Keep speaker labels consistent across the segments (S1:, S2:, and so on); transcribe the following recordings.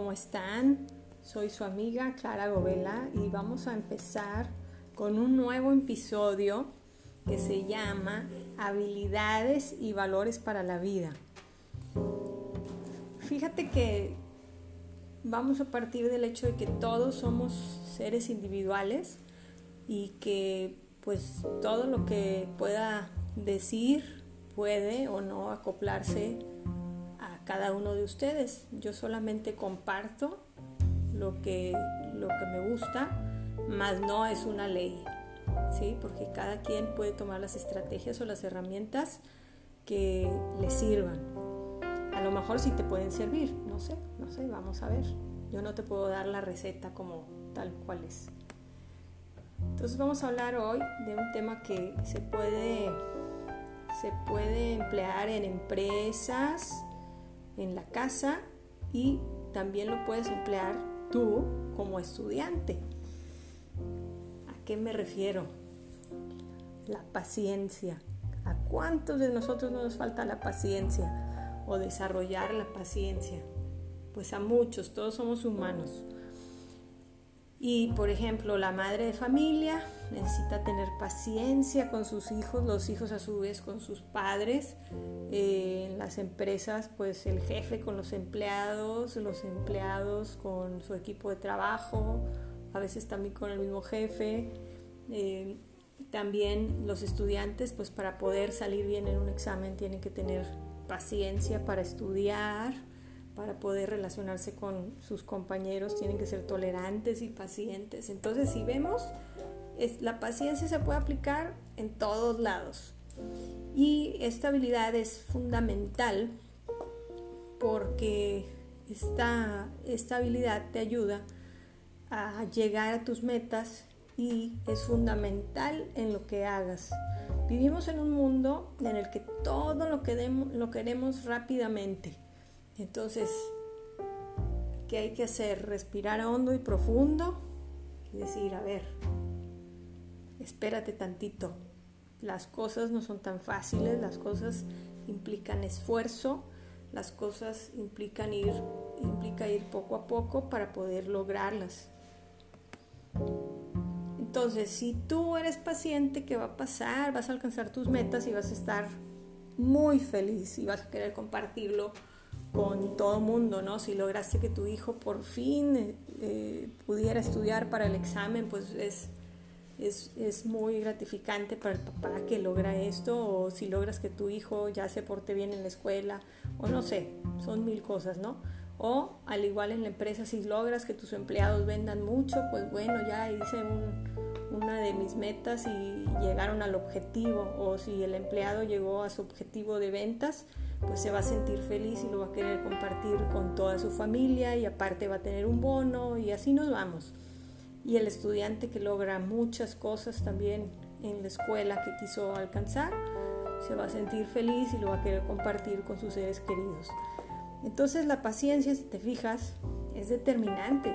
S1: ¿cómo están? Soy su amiga Clara Govela y vamos a empezar con un nuevo episodio que se llama Habilidades y Valores para la Vida. Fíjate que vamos a partir del hecho de que todos somos seres individuales y que pues todo lo que pueda decir puede o no acoplarse cada uno de ustedes. Yo solamente comparto lo que, lo que me gusta, más no es una ley, ¿sí? Porque cada quien puede tomar las estrategias o las herramientas que le sirvan. A lo mejor sí te pueden servir, no sé, no sé, vamos a ver. Yo no te puedo dar la receta como tal cual es. Entonces vamos a hablar hoy de un tema que se puede, se puede emplear en empresas, en la casa y también lo puedes emplear tú como estudiante. ¿A qué me refiero? La paciencia. ¿A cuántos de nosotros no nos falta la paciencia o desarrollar la paciencia? Pues a muchos, todos somos humanos. Y por ejemplo, la madre de familia necesita tener paciencia con sus hijos, los hijos a su vez con sus padres, eh, en las empresas pues el jefe con los empleados, los empleados con su equipo de trabajo, a veces también con el mismo jefe, eh, también los estudiantes pues para poder salir bien en un examen tienen que tener paciencia para estudiar para poder relacionarse con sus compañeros tienen que ser tolerantes y pacientes. Entonces, si vemos, la paciencia se puede aplicar en todos lados. Y esta habilidad es fundamental porque esta, esta habilidad te ayuda a llegar a tus metas y es fundamental en lo que hagas. Vivimos en un mundo en el que todo lo queremos rápidamente entonces, ¿qué hay que hacer? Respirar hondo y profundo y decir, a ver, espérate tantito. Las cosas no son tan fáciles, las cosas implican esfuerzo, las cosas implican ir, implica ir poco a poco para poder lograrlas. Entonces, si tú eres paciente, ¿qué va a pasar? Vas a alcanzar tus metas y vas a estar muy feliz y vas a querer compartirlo con todo mundo, ¿no? Si lograste que tu hijo por fin eh, pudiera estudiar para el examen, pues es, es, es, muy gratificante para el papá que logra esto, o si logras que tu hijo ya se porte bien en la escuela, o no sé, son mil cosas, ¿no? O al igual en la empresa, si logras que tus empleados vendan mucho, pues bueno, ya hice una de mis metas y llegaron al objetivo, o si el empleado llegó a su objetivo de ventas, pues se va a sentir feliz y lo va a querer compartir con toda su familia y aparte va a tener un bono y así nos vamos. Y el estudiante que logra muchas cosas también en la escuela que quiso alcanzar, se va a sentir feliz y lo va a querer compartir con sus seres queridos. Entonces la paciencia, si te fijas, es determinante.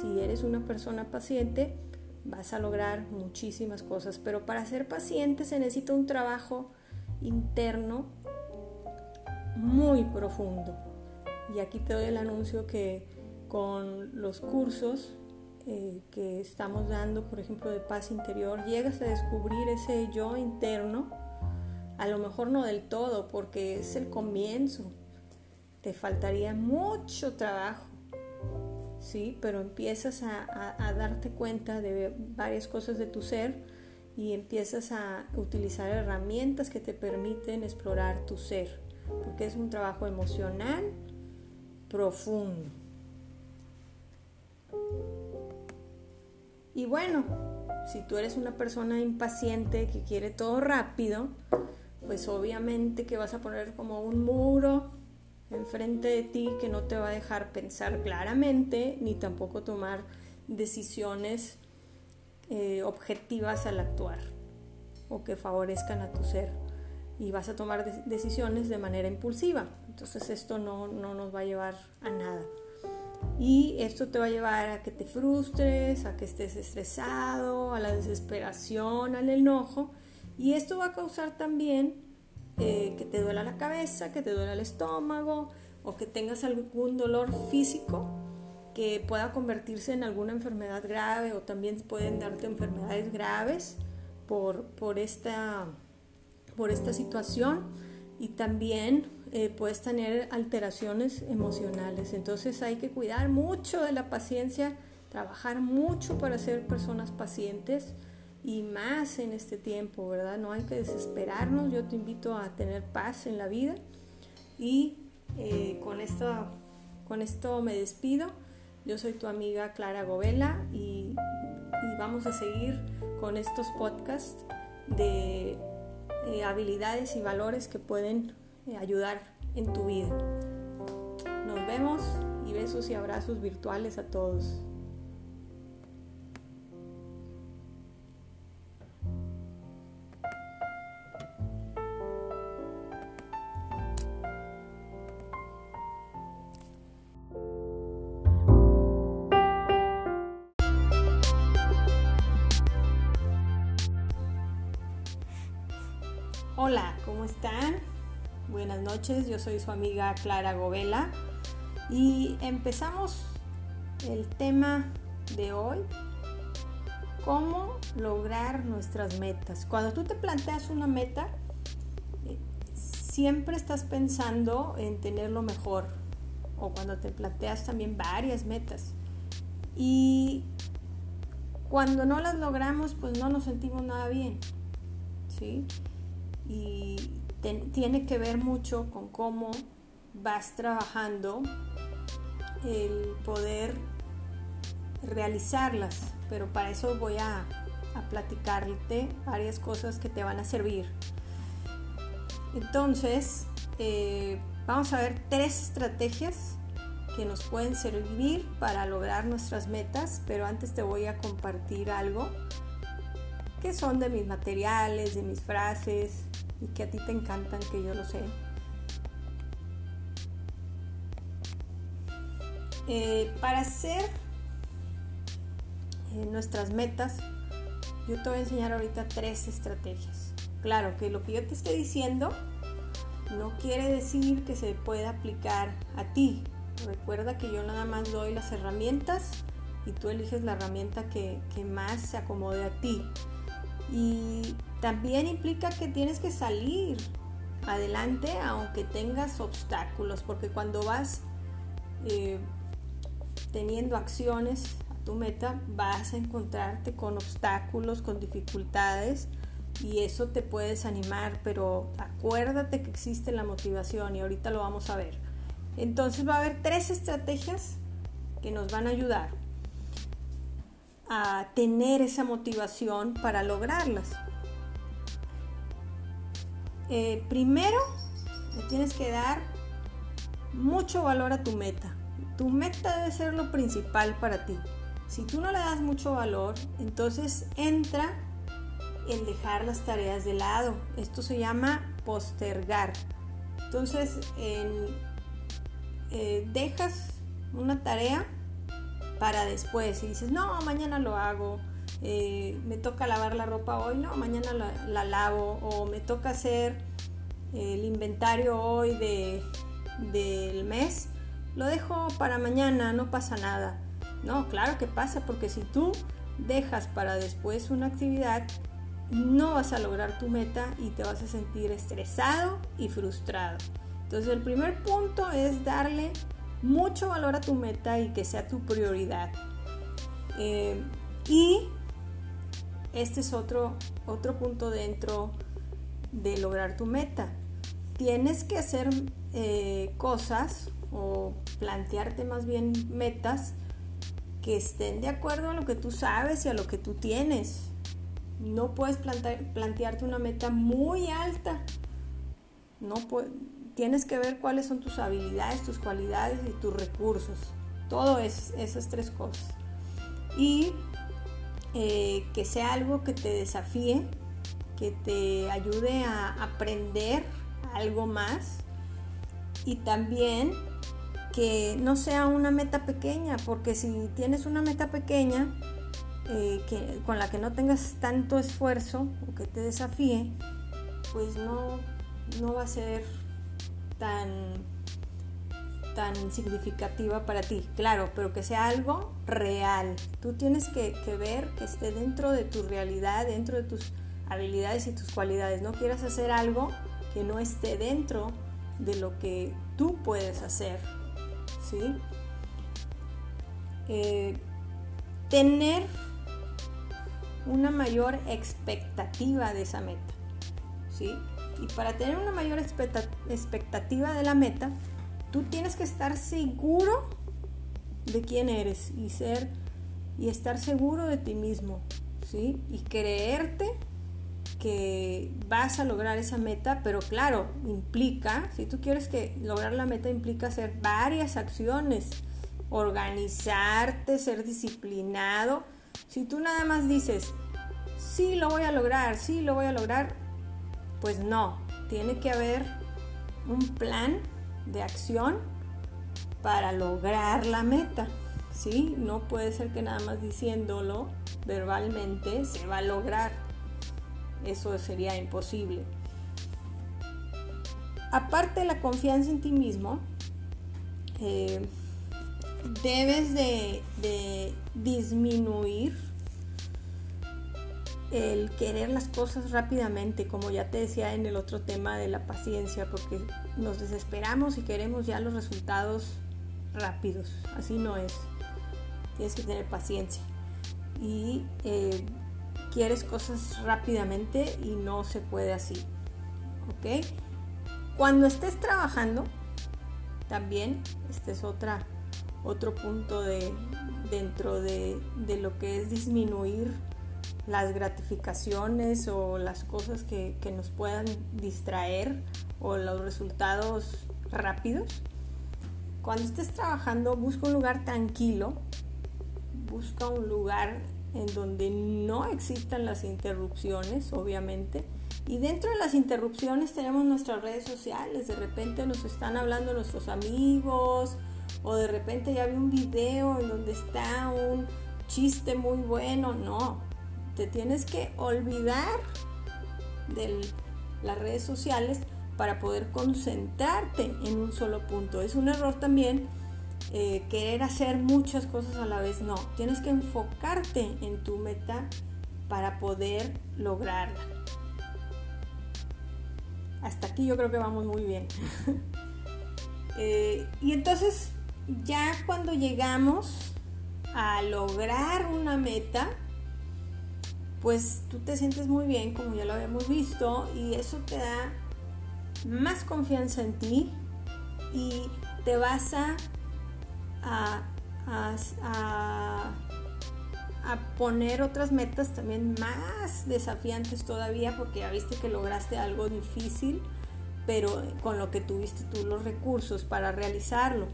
S1: Si eres una persona paciente, vas a lograr muchísimas cosas, pero para ser paciente se necesita un trabajo interno muy profundo. Y aquí te doy el anuncio que con los cursos eh, que estamos dando, por ejemplo, de paz interior, llegas a descubrir ese yo interno, a lo mejor no del todo, porque es el comienzo. Te faltaría mucho trabajo, ¿sí? Pero empiezas a, a darte cuenta de varias cosas de tu ser y empiezas a utilizar herramientas que te permiten explorar tu ser porque es un trabajo emocional profundo. Y bueno, si tú eres una persona impaciente que quiere todo rápido, pues obviamente que vas a poner como un muro enfrente de ti que no te va a dejar pensar claramente ni tampoco tomar decisiones eh, objetivas al actuar o que favorezcan a tu ser y vas a tomar decisiones de manera impulsiva. Entonces esto no, no nos va a llevar a nada. Y esto te va a llevar a que te frustres, a que estés estresado, a la desesperación, al enojo. Y esto va a causar también eh, que te duela la cabeza, que te duela el estómago o que tengas algún dolor físico que pueda convertirse en alguna enfermedad grave o también pueden darte enfermedades graves por, por, esta, por esta situación y también eh, puedes tener alteraciones emocionales. Entonces hay que cuidar mucho de la paciencia, trabajar mucho para ser personas pacientes y más en este tiempo, ¿verdad? No hay que desesperarnos. Yo te invito a tener paz en la vida y eh, con, esto, con esto me despido. Yo soy tu amiga Clara Govela y, y vamos a seguir con estos podcasts de eh, habilidades y valores que pueden eh, ayudar en tu vida. Nos vemos y besos y abrazos virtuales a todos. Están? Buenas noches, yo soy su amiga Clara Govela y empezamos el tema de hoy, cómo lograr nuestras metas. Cuando tú te planteas una meta, eh, siempre estás pensando en tener lo mejor o cuando te planteas también varias metas. Y cuando no las logramos, pues no nos sentimos nada bien. ¿Sí? Y tiene que ver mucho con cómo vas trabajando el poder realizarlas, pero para eso voy a, platicarte varias cosas que te van a servir. Entonces, eh, vamos a ver tres estrategias que nos pueden servir para lograr nuestras metas, pero antes te voy a compartir algo que son de mis materiales, de mis frases, y que a ti te encantan, que yo lo sé. Eh, para hacer eh, nuestras metas, yo te voy a enseñar ahorita tres estrategias. Claro que lo que yo te estoy diciendo no quiere decir que se pueda aplicar a ti. Recuerda que yo nada más doy las herramientas y tú eliges la herramienta que, que más se acomode a ti. Y también implica que tienes que salir adelante aunque tengas obstáculos, porque cuando vas eh, teniendo acciones a tu meta, vas a encontrarte con obstáculos, con dificultades y eso te puede desanimar, pero acuérdate que existe la motivación y ahorita lo vamos a ver. Entonces va a haber tres estrategias que nos van a ayudar a tener esa motivación para lograrlas. Eh, primero, le tienes que dar mucho valor a tu meta. Tu meta debe ser lo principal para ti. Si tú no le das mucho valor, entonces entra el dejar las tareas de lado. Esto se llama postergar. Entonces, eh, dejas una tarea para después. Y dices, no, mañana lo hago. Eh, me toca lavar la ropa hoy, no, mañana la, lavo. O me toca hacer el inventario hoy de, del mes. Lo dejo para mañana, no pasa nada. No, claro que pasa, porque si tú dejas para después una actividad, no vas a lograr tu meta y te vas a sentir estresado y frustrado. Entonces el primer punto es darle mucho valor a tu meta y que sea tu prioridad. Eh, y este es otro, otro punto dentro de lograr tu meta. Tienes que hacer eh, cosas o plantearte más bien metas que estén de acuerdo a lo que tú sabes y a lo que tú tienes. No puedes plantearte una meta muy alta. No puedes tienes que ver cuáles son tus habilidades, tus cualidades y tus recursos. Todo es esas tres cosas. Y eh, que sea algo que te desafíe, que te ayude a aprender algo más y también que no sea una meta pequeña, porque si tienes una meta pequeña eh, que, con la que no tengas tanto esfuerzo o que te desafíe, pues no, no va a ser tan tan significativa para ti, claro, pero que sea algo real. Tú tienes que, ver que esté dentro de tu realidad, dentro de tus habilidades y tus cualidades. No quieras hacer algo que no esté dentro de lo que tú puedes hacer. ¿sí? Eh, tener una mayor expectativa de esa meta. ¿sí? Y para tener una mayor expectativa de la meta, tú tienes que estar seguro de quién eres y ser y estar seguro de ti mismo, ¿sí? Y creerte que vas a lograr esa meta, pero claro, implica, si tú quieres que lograr la meta implica hacer varias acciones, organizarte, ser disciplinado. Si tú nada más dices, sí lo voy a lograr, sí lo voy a lograr, pues no, tiene que haber un plan de acción para lograr la meta. ¿sí? No puede ser que nada más diciéndolo verbalmente se va a lograr. Eso sería imposible. Aparte de la confianza en ti mismo, eh, debes de, de disminuir el querer las cosas rápidamente, como ya te decía en el otro tema de la paciencia, porque nos desesperamos y queremos ya los resultados rápidos. Así no es. Tienes que tener paciencia. Y eh, quieres cosas rápidamente y no se puede así. ¿Ok? Cuando estés trabajando, también, este es otra, otro punto de, dentro de, de lo que es disminuir las gratificaciones o las cosas que, nos puedan distraer o los resultados rápidos. Cuando estés trabajando, busca un lugar tranquilo, busca un lugar en donde no existan las interrupciones, obviamente. Y dentro de las interrupciones tenemos nuestras redes sociales. De repente nos están hablando nuestros amigos o de repente ya vi un video en donde está un chiste muy bueno. No, te tienes que olvidar de las redes sociales para poder concentrarte en un solo punto. Es un error también eh, querer hacer muchas cosas a la vez. No, tienes que enfocarte en tu meta para poder lograrla. Hasta aquí yo creo que vamos muy bien. Eh, y entonces ya cuando llegamos a lograr una meta, pues tú te sientes muy bien, como ya lo habíamos visto, y eso te da más confianza en ti y te vas a, a, poner otras metas también más desafiantes todavía, porque ya viste que lograste algo difícil, pero con lo que tuviste tú los recursos para realizarlo.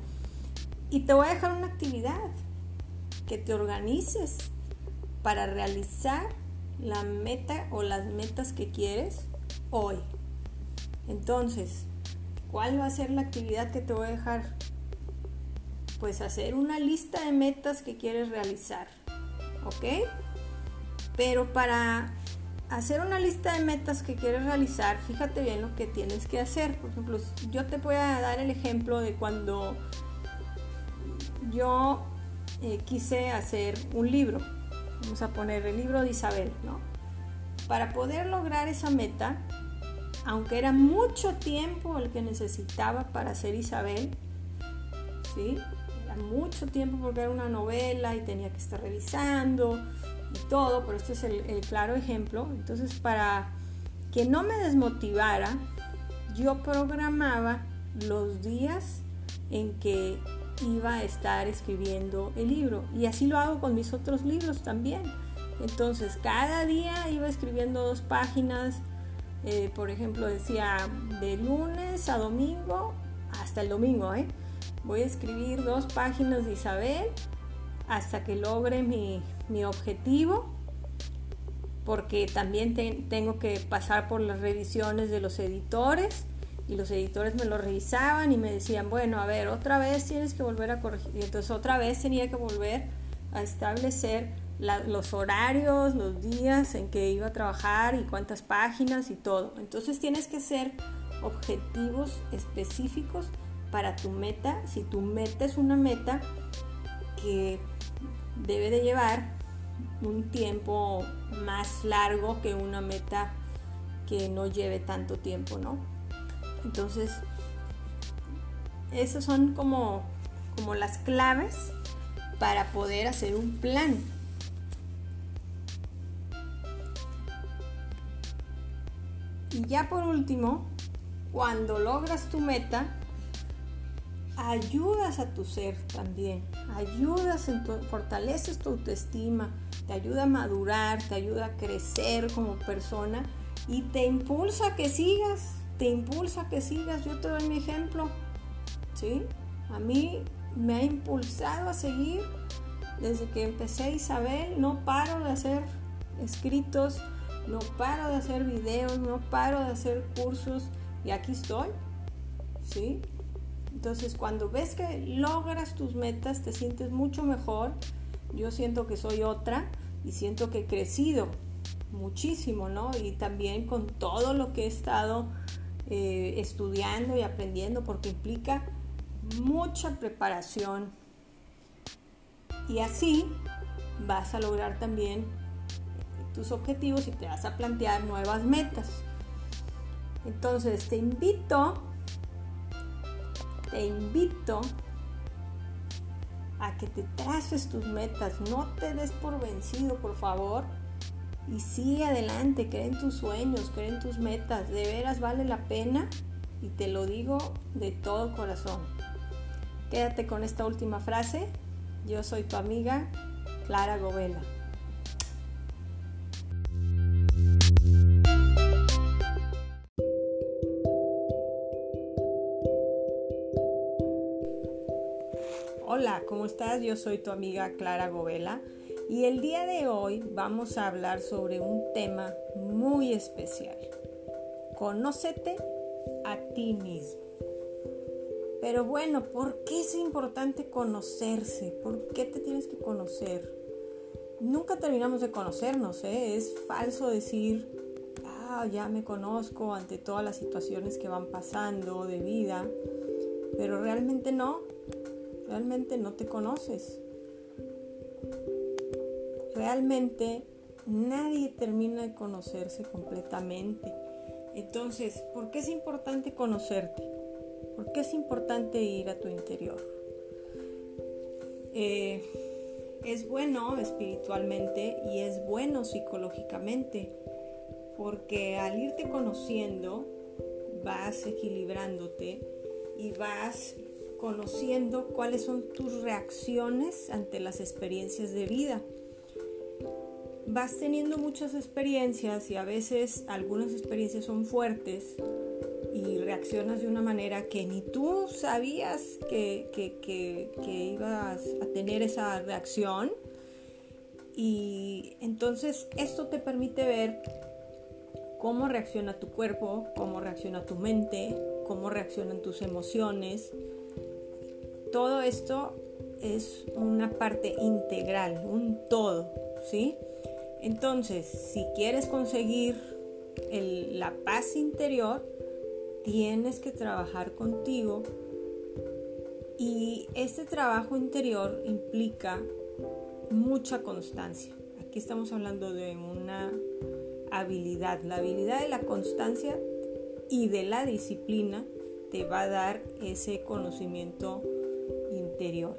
S1: Y te voy a dejar una actividad que te organices para realizar la meta o las metas que quieres hoy. Entonces, ¿cuál va a ser la actividad que te voy a dejar? Pues hacer una lista de metas que quieres realizar. ¿Ok? Pero para hacer una lista de metas que quieres realizar, fíjate bien lo que tienes que hacer. Por ejemplo, yo te voy a dar el ejemplo de cuando yo eh, quise hacer un libro vamos a poner el libro de Isabel, ¿no? Para poder lograr esa meta, aunque era mucho tiempo el que necesitaba para ser Isabel, ¿sí? Era mucho tiempo porque era una novela y tenía que estar revisando y todo, pero este es el, el claro ejemplo. Entonces, para que no me desmotivara, yo programaba los días en que iba a estar escribiendo el libro. Y así lo hago con mis otros libros también. Entonces, cada día iba escribiendo dos páginas. Eh, por ejemplo, decía de lunes a domingo, hasta el domingo, ¿eh? Voy a escribir dos páginas de Isabel hasta que logre mi, objetivo. Porque también tengo que pasar por las revisiones de los editores y los editores me lo revisaban y me decían, bueno, a ver, otra vez tienes que volver a corregir. Y entonces otra vez tenía que volver a establecer los horarios, los días en que iba a trabajar y cuántas páginas y todo. Entonces tienes que ser objetivos específicos para tu meta, si tu meta es una meta que debe de llevar un tiempo más largo que una meta que no lleve tanto tiempo, ¿no? Entonces, esas son como, como las claves para poder hacer un plan. Y ya por último, cuando logras tu meta, ayudas a tu ser también, ayudas, en tu, fortaleces tu autoestima, te ayuda a madurar, te ayuda a crecer como persona y te impulsa a que sigas, te impulsa a que sigas. Yo te doy mi ejemplo, ¿sí? A mí me ha impulsado a seguir desde que empecé Isabel, no paro de hacer escritos, no paro de hacer videos, no paro de hacer cursos y aquí estoy, ¿sí? Entonces cuando ves que logras tus metas te sientes mucho mejor. Yo siento que soy otra y siento que he crecido muchísimo, ¿no? Y también con todo lo que he estado eh, estudiando y aprendiendo porque implica mucha preparación. Y así vas a lograr también tus objetivos y te vas a plantear nuevas metas. Entonces te invito te invito a que te traces tus metas, no te des por vencido, por favor, y sigue adelante, cree en tus sueños, cree en tus metas, de veras vale la pena y te lo digo de todo corazón. Quédate con esta última frase, yo soy tu amiga Clara Govela. Hola, ¿cómo estás? Yo soy tu amiga Clara Govela y el día de hoy vamos a hablar sobre un tema muy especial. Conócete a ti mismo. Pero bueno, ¿por qué es importante conocerse? ¿Por qué te tienes que conocer? Nunca terminamos de conocernos, ¿eh? Es falso decir, ah, ya me conozco ante todas las situaciones que van pasando de vida, pero realmente no realmente no te conoces. Realmente nadie termina de conocerse completamente. Entonces, ¿por qué es importante conocerte? ¿Por qué es importante ir a tu interior? Eh, es bueno espiritualmente y es bueno psicológicamente, porque al irte conociendo vas equilibrándote y vas conociendo cuáles son tus reacciones ante las experiencias de vida. Vas teniendo muchas experiencias y a veces algunas experiencias son fuertes y reaccionas de una manera que ni tú sabías que, ibas a tener esa reacción. Y entonces esto te permite ver cómo reacciona tu cuerpo, cómo reacciona tu mente, cómo reaccionan tus emociones, todo esto es una parte integral, un todo, ¿sí? Entonces, si quieres conseguir la paz interior, tienes que trabajar contigo y este trabajo interior implica mucha constancia. Aquí estamos hablando de una habilidad. La habilidad de la constancia y de la disciplina te va a dar ese conocimiento interior.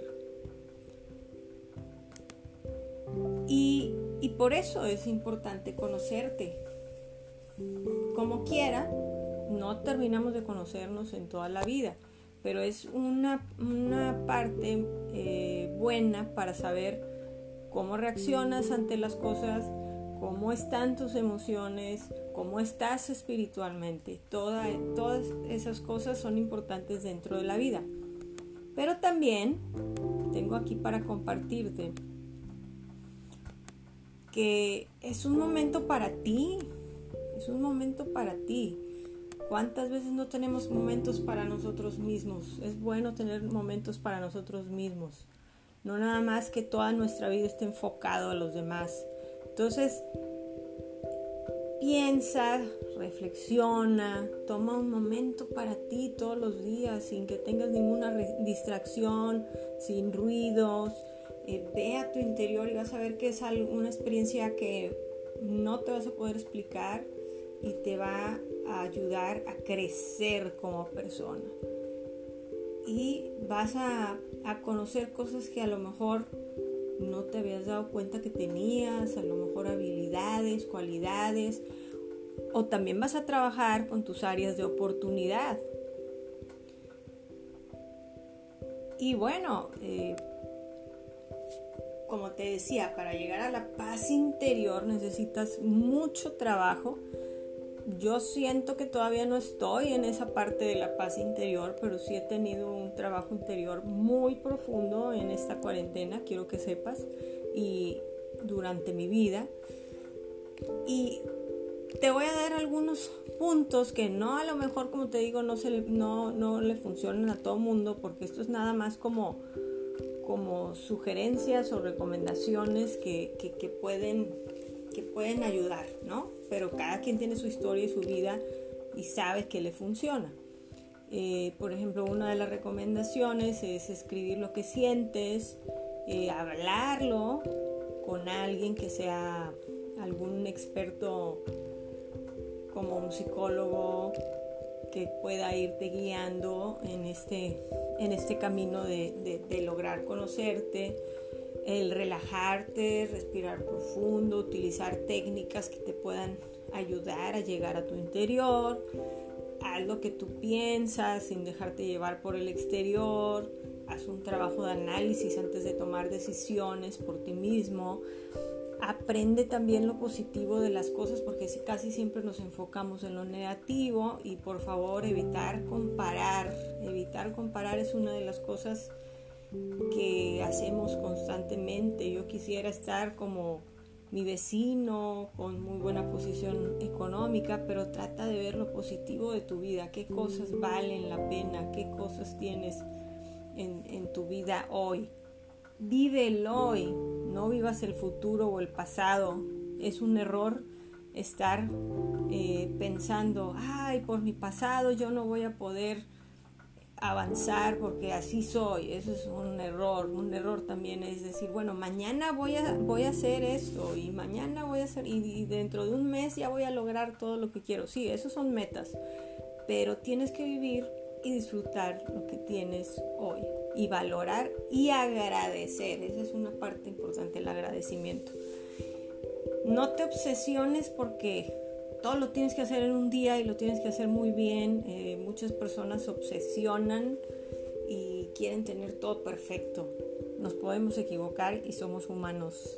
S1: Y, y por eso es importante conocerte. Como quiera, no terminamos de conocernos en toda la vida, pero es una, una parte eh, buena para saber cómo reaccionas ante las cosas, cómo están tus emociones, cómo estás espiritualmente. todas esas cosas son importantes dentro de la vida. Pero también tengo aquí para compartirte que es un momento para ti, es un momento para ti. ¿Cuántas veces no tenemos momentos para nosotros mismos? Es bueno tener momentos para nosotros mismos. No nada más que toda nuestra vida esté enfocado a los demás. Entonces, piensa, reflexiona, toma un momento para ti todos los días sin que tengas ninguna distracción, sin ruidos. Eh, ve a tu interior y vas a ver que es una experiencia que no te vas a poder explicar y te va a ayudar a crecer como persona. Y vas a, a conocer cosas que a lo mejor no te habías dado cuenta que tenías, a lo mejor habilidades, cualidades, o también vas a trabajar con tus áreas de oportunidad. Y bueno, eh, como te decía, para llegar a la paz interior necesitas mucho trabajo. Yo siento que todavía no estoy en esa parte de la paz interior, pero sí he tenido un trabajo interior muy profundo en esta cuarentena, quiero que sepas, y durante mi vida. Y te voy a dar algunos puntos que no a lo mejor, como te digo, no, se, no, no le funcionan a todo mundo, porque esto es nada más como, como sugerencias o recomendaciones que, que, pueden, que pueden ayudar, ¿no? Pero cada quien tiene su historia y su vida y sabe que le funciona. Eh, por ejemplo, una de las recomendaciones es escribir lo que sientes, eh, hablarlo con alguien que sea algún experto como un psicólogo que pueda irte guiando en este, en este camino de, de, lograr conocerte, el relajarte, respirar profundo, utilizar técnicas que te puedan ayudar a llegar a tu interior, haz lo que tú piensas sin dejarte llevar por el exterior, haz un trabajo de análisis antes de tomar decisiones por ti mismo, aprende también lo positivo de las cosas porque casi siempre nos enfocamos en lo negativo y por favor evitar comparar. Evitar comparar es una de las cosas que hacemos constantemente. Yo quisiera estar como mi vecino con muy buena posición económica, pero trata de ver lo positivo de tu vida, qué cosas valen la pena, qué cosas tienes en, tu vida hoy. Vive el hoy, no vivas el futuro o el pasado. Es un error estar eh, pensando, ay, por mi pasado yo no voy a poder avanzar porque así soy. Eso es un error. Un error también es decir, bueno, mañana voy a, voy a hacer esto y mañana voy a hacer y, y dentro de un mes ya voy a lograr todo lo que quiero. Sí, esos son metas, pero tienes que vivir y disfrutar lo que tienes hoy y valorar y agradecer. Esa es una parte importante, el agradecimiento. No te obsesiones porque todo lo tienes que hacer en un día y lo tienes que hacer muy bien. Eh, muchas personas se obsesionan y quieren tener todo perfecto. Nos podemos equivocar y somos humanos.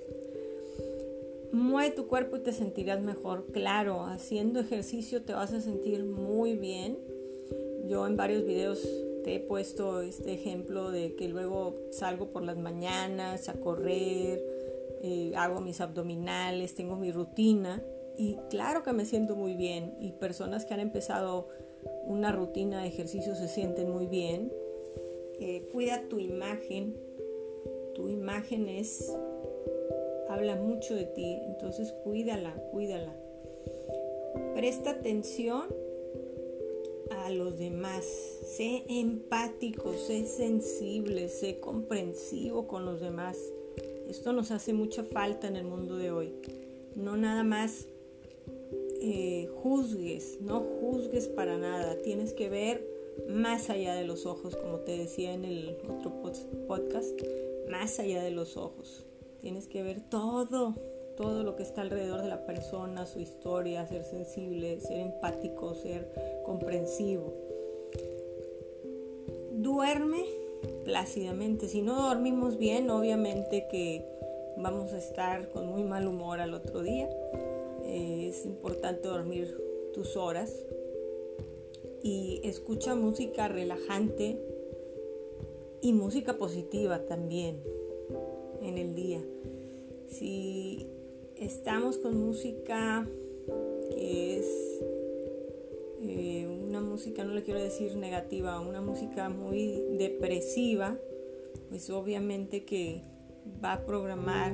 S1: Mueve tu cuerpo y te sentirás mejor. Claro, haciendo ejercicio te vas a sentir muy bien yo en varios videos he puesto este ejemplo de que luego salgo por las mañanas a correr, eh, hago mis abdominales, tengo mi rutina y claro que me siento muy bien y personas que han empezado una rutina de ejercicio se sienten muy bien. Eh, cuida tu imagen, tu imagen es, habla mucho de ti, entonces cuídala, cuídala. Presta atención a los demás. Sé empático, sé sensible, sé comprensivo con los demás. Esto nos hace mucha falta en el mundo de hoy. No nada más eh, juzgues, no juzgues para nada. Tienes que ver más allá de los ojos, como te decía en el otro podcast, más allá de los ojos. Tienes que ver todo, todo lo que está alrededor de la persona, su historia, ser sensible, ser empático, ser comprensivo. Duerme plácidamente. Si no dormimos bien, obviamente que vamos a estar con muy mal humor al otro día. Eh, es importante dormir tus horas y escucha música relajante y música positiva también en el día. Si estamos con música que es eh, una música, no le quiero decir negativa, una música muy depresiva, pues obviamente que va a programar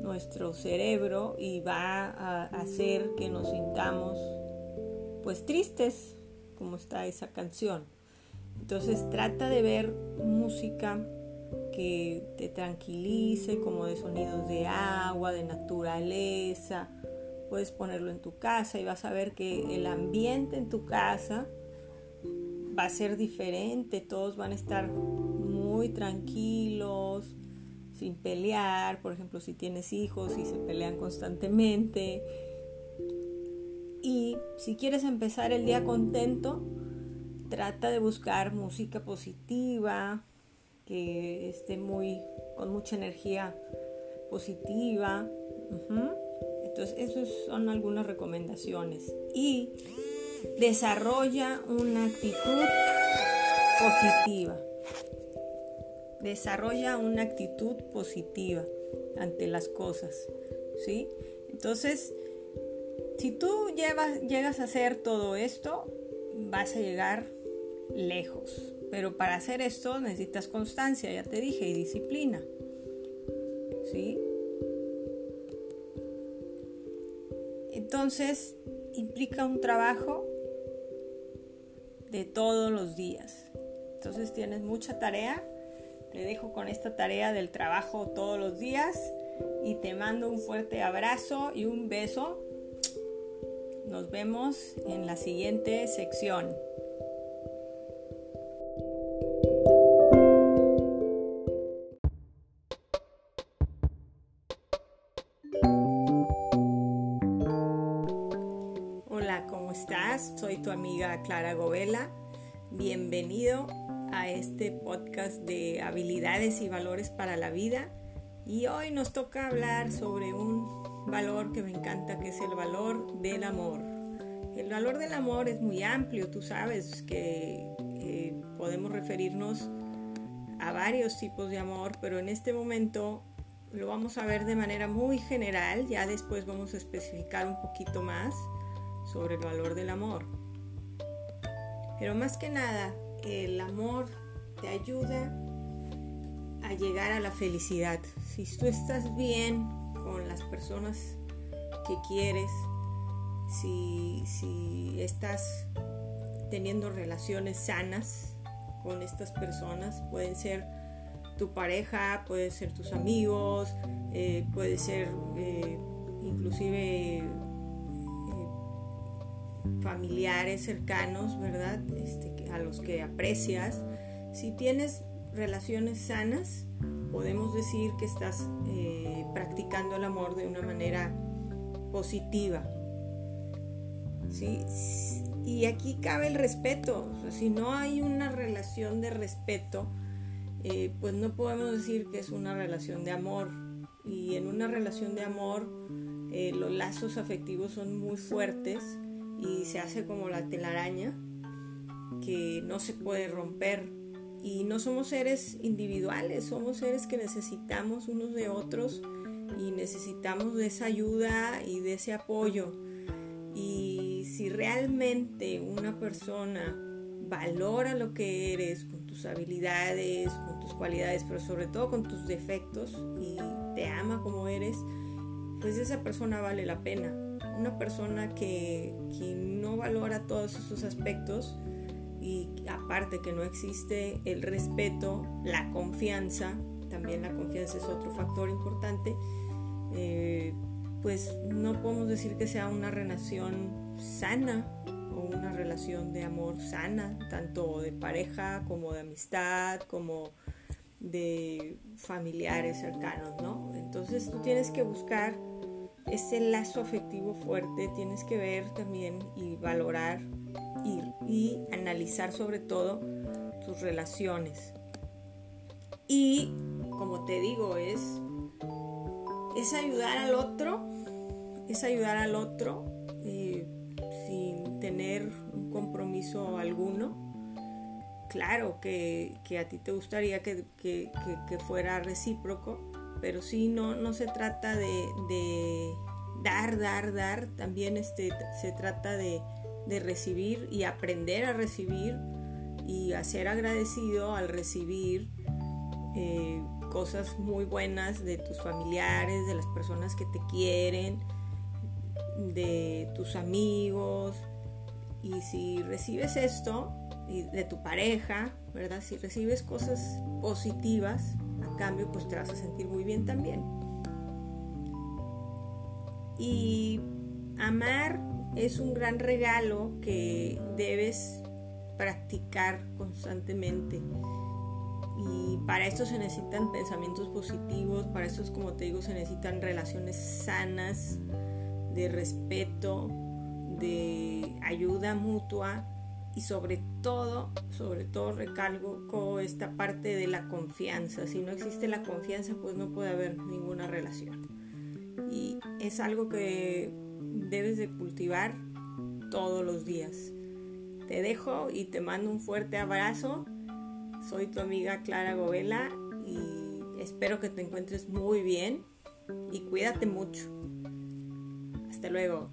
S1: nuestro cerebro y va a hacer que nos sintamos pues tristes, como está esa canción. Entonces trata de ver música que te tranquilice, como de sonidos de agua, de naturaleza. Puedes ponerlo en tu casa y vas a ver que el ambiente en tu casa va a ser diferente, todos van a estar muy tranquilos, sin pelear, por ejemplo, si tienes hijos y se pelean constantemente. Y si quieres empezar el día contento, trata de buscar música positiva, que esté muy con mucha energía positiva. Entonces, esas son algunas recomendaciones. Y desarrolla una actitud positiva. Desarrolla una actitud positiva ante las cosas, ¿sí? Entonces, si tú llegas a hacer todo esto, vas a llegar lejos. Pero para hacer esto necesitas constancia, ya te dije, y disciplina. ¿Sí? Entonces, implica un trabajo de todos los días. Entonces tienes mucha tarea. Te dejo con esta tarea del trabajo todos los días y te mando un fuerte abrazo y un beso. Nos vemos en la siguiente sección. Amiga Clara Govela. Bienvenido a este podcast de habilidades y valores para la vida. Y hoy nos toca hablar sobre un valor que me encanta, que es el valor del amor. El valor del amor es muy amplio, tú sabes que eh, podemos referirnos a varios tipos de amor, pero en este momento lo vamos a ver de manera muy general, ya después vamos a especificar un poquito más sobre el valor del amor. Pero más que nada, el amor te ayuda a llegar a la felicidad. Si tú estás bien con las personas que quieres, si, si estás teniendo relaciones sanas con estas personas, pueden ser tu pareja, pueden ser tus amigos, eh, puede ser eh, inclusive familiares cercanos, ¿verdad? Este, a los que aprecias. Si tienes relaciones sanas, podemos decir que estás eh, practicando el amor de una manera positiva. ¿sí? Y aquí cabe el respeto. si no hay una relación de respeto, eh, pues no podemos decir que es una relación de amor. Y en una relación de amor, eh, los lazos afectivos son muy fuertes y se hace como la telaraña que no se puede romper. Y no somos seres individuales, somos seres que necesitamos unos de otros y necesitamos de esa ayuda y de ese apoyo. Y si realmente una persona valora lo que eres, con tus habilidades, con tus cualidades, pero sobre todo con tus defectos y te ama como eres, pues esa persona vale la pena una persona que, no valora todos esos aspectos y aparte que no existe el respeto, la confianza, también la confianza es otro factor importante, eh, pues no podemos decir que sea una relación sana o una relación de amor sana, tanto de pareja como de amistad, como de familiares cercanos, ¿no? Entonces tú tienes que buscar ese lazo afectivo fuerte tienes que ver también y valorar y, y analizar sobre todo tus relaciones. Y como te digo, es, es ayudar al otro, es ayudar al otro eh, sin tener un compromiso alguno. Claro que, a ti te gustaría que, que fuera recíproco, pero sí no, no se trata de, dar, dar, dar, también este, se trata de, recibir y aprender a recibir y a ser agradecido al recibir, eh, cosas muy buenas de tus familiares, de las personas que te quieren, de tus amigos. Y si recibes esto, y de tu pareja, ¿verdad? Si recibes cosas positivas, cambio, pues te vas a sentir muy bien también. Y amar es un gran regalo que debes practicar constantemente. Y para esto se necesitan pensamientos positivos, para esto, como te digo, se necesitan relaciones sanas, de respeto, de ayuda mutua y sobre todo, sobre todo recalco esta parte de la confianza. Si no existe la confianza, pues no puede haber ninguna relación. Y es algo que debes de cultivar todos los días. Te dejo y te mando un fuerte abrazo. Soy tu amiga Clara Govela y espero que te encuentres muy bien y cuídate mucho. Hasta luego.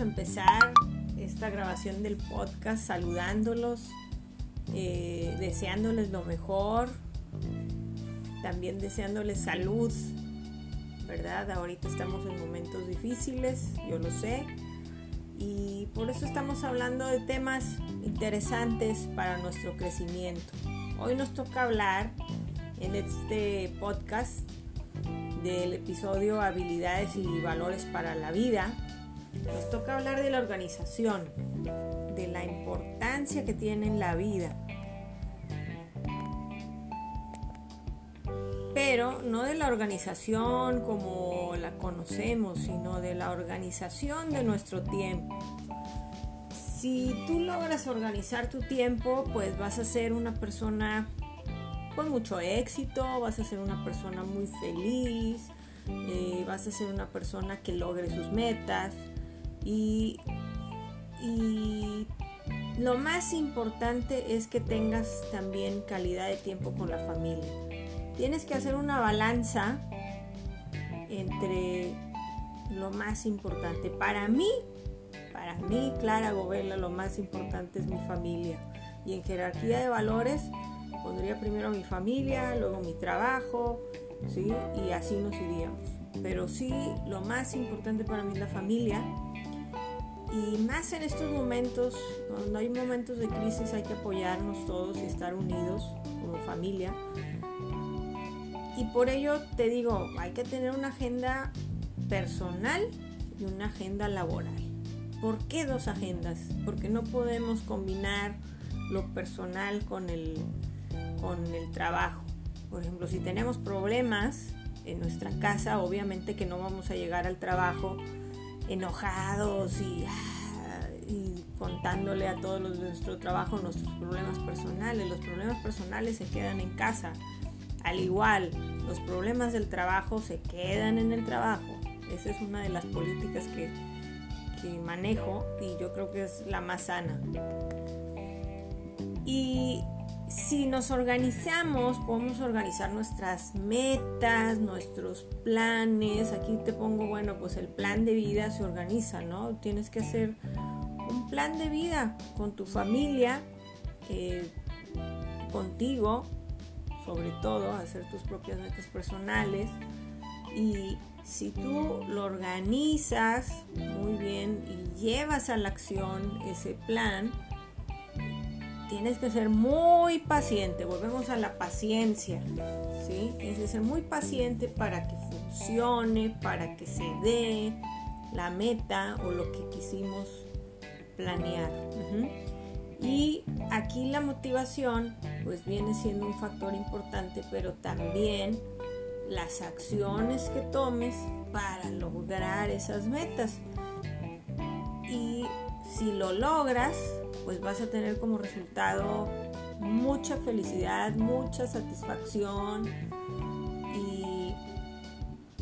S1: Empezar esta grabación del podcast saludándolos, eh, deseándoles lo mejor, también deseándoles salud, ¿verdad? Ahorita estamos en momentos difíciles, yo lo sé, y por eso estamos hablando de temas interesantes para nuestro crecimiento. Hoy nos toca hablar en este podcast del episodio Habilidades y Valores para la Vida. Nos toca hablar de la organización, de la importancia que tiene en la vida pero no de la organización como la conocemos, sino de la organización de nuestro tiempo. Si tú logras organizar tu tiempo, pues vas a ser una persona con mucho éxito, vas a ser una persona muy feliz, eh, vas a ser una persona que logre sus metas y, y lo más importante es que tengas también calidad de tiempo con la familia tienes que hacer una balanza entre lo más importante. Para mí, para mí, Clara Govela, lo más importante es mi familia. Y en jerarquía de valores, pondría primero mi familia, luego mi trabajo, ¿sí? Y así nos iríamos. Pero sí, lo más importante para mí es la familia. Y más en estos momentos, cuando hay momentos de crisis, hay que apoyarnos todos y estar unidos como familia y por ello te digo, hay que tener una agenda personal y una agenda laboral. ¿Por qué dos agendas? Porque no podemos combinar lo personal con el, con el trabajo. Por ejemplo, si tenemos problemas en nuestra casa, obviamente que no vamos a llegar al trabajo enojados y, ah, y contándole a todos los de nuestro trabajo nuestros problemas personales. Los problemas personales se quedan en casa. Al igual, los problemas del trabajo se quedan en el trabajo. Esa es una de las políticas que, manejo y yo creo que es la más sana. Y si nos organizamos, podemos organizar nuestras metas, nuestros planes. Aquí te pongo, bueno, pues el plan de vida se organiza, ¿no? Tienes que hacer un plan de vida con tu familia, eh, contigo, sobre todo hacer tus propias metas personales y si tú lo organizas muy bien y llevas a la acción ese plan, tienes que ser muy paciente. Volvemos a la paciencia. ¿sí? Tienes que ser muy paciente para que funcione, para que se dé la meta o lo que quisimos planear. Y aquí la motivación pues viene siendo un factor importante, pero también las acciones que tomes para lograr esas metas. Y si lo logras, pues vas a tener como resultado mucha felicidad, mucha satisfacción,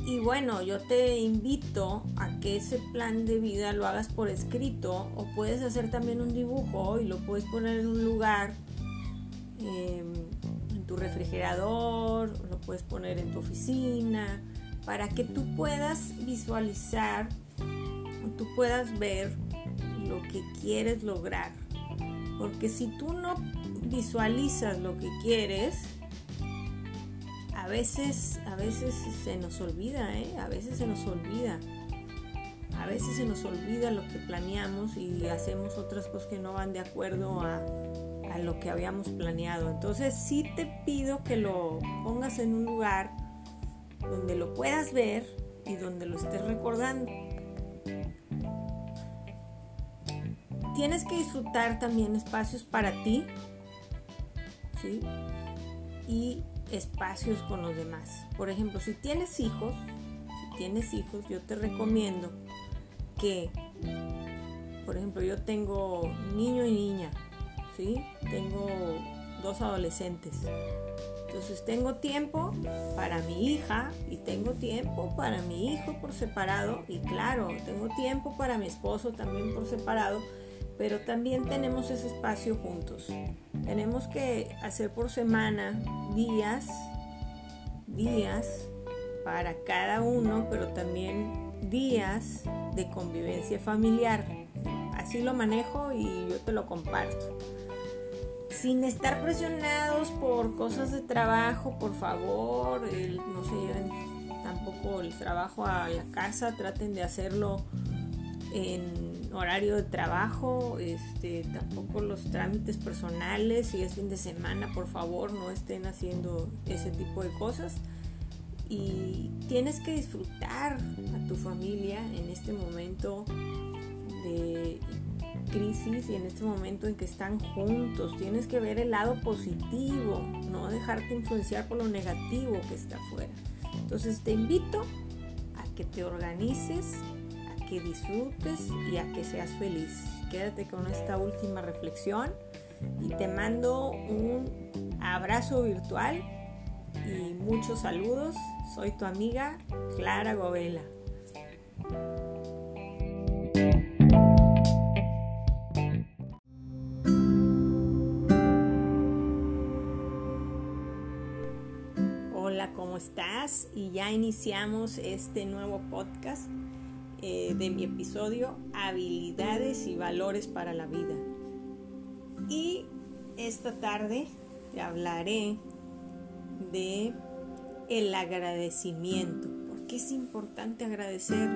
S1: y bueno, yo te invito a que ese plan de vida lo hagas por escrito o puedes hacer también un dibujo y lo puedes poner en un lugar, em, en tu refrigerador, lo puedes poner en tu oficina, para que tú puedas visualizar tú puedas ver lo que quieres lograr. Porque si tú no visualizas lo que quieres, a veces, a veces se nos olvida, ¿eh? A veces se nos olvida. A veces se nos olvida lo que planeamos y hacemos otras cosas que no van de acuerdo a, a lo que habíamos planeado. Entonces sí te pido que lo pongas en un lugar donde lo puedas ver y donde lo estés recordando. Tienes que disfrutar también espacios para ti. Y espacios con los demás. Por ejemplo, si tienes hijos, si tienes hijos, yo te recomiendo que, por ejemplo, yo tengo niño y niña, ¿sí? Tengo dos adolescentes. Entonces tengo tiempo para mi hija y tengo tiempo para mi hijo por separado y claro, tengo tiempo para mi esposo también por separado, pero también tenemos ese espacio juntos. Tenemos que hacer por semana días, días para cada uno, pero también días de convivencia familiar. Así lo manejo y yo te lo comparto sin estar presionados por cosas de trabajo, por favor, no se lleven tampoco el trabajo a la casa, traten de hacerlo en horario de trabajo, este, tampoco los trámites personales, si es fin de semana, por favor, no estén haciendo ese tipo de cosas. Y tienes que disfrutar a tu familia en este momento de crisis y en este momento en que están juntos. Tienes que ver el lado positivo, no dejarte influenciar por lo negativo que está afuera. Entonces te invito a que te organices, que disfrutes y a que seas feliz. Quédate con esta última reflexión y te mando un abrazo virtual y muchos saludos. Soy tu amiga Clara Govela. estás? Y ya iniciamos este nuevo podcast eh, de mi episodio Habilidades y Valores para la Vida. Y esta tarde te hablaré de el agradecimiento. ¿Por qué es importante agradecer?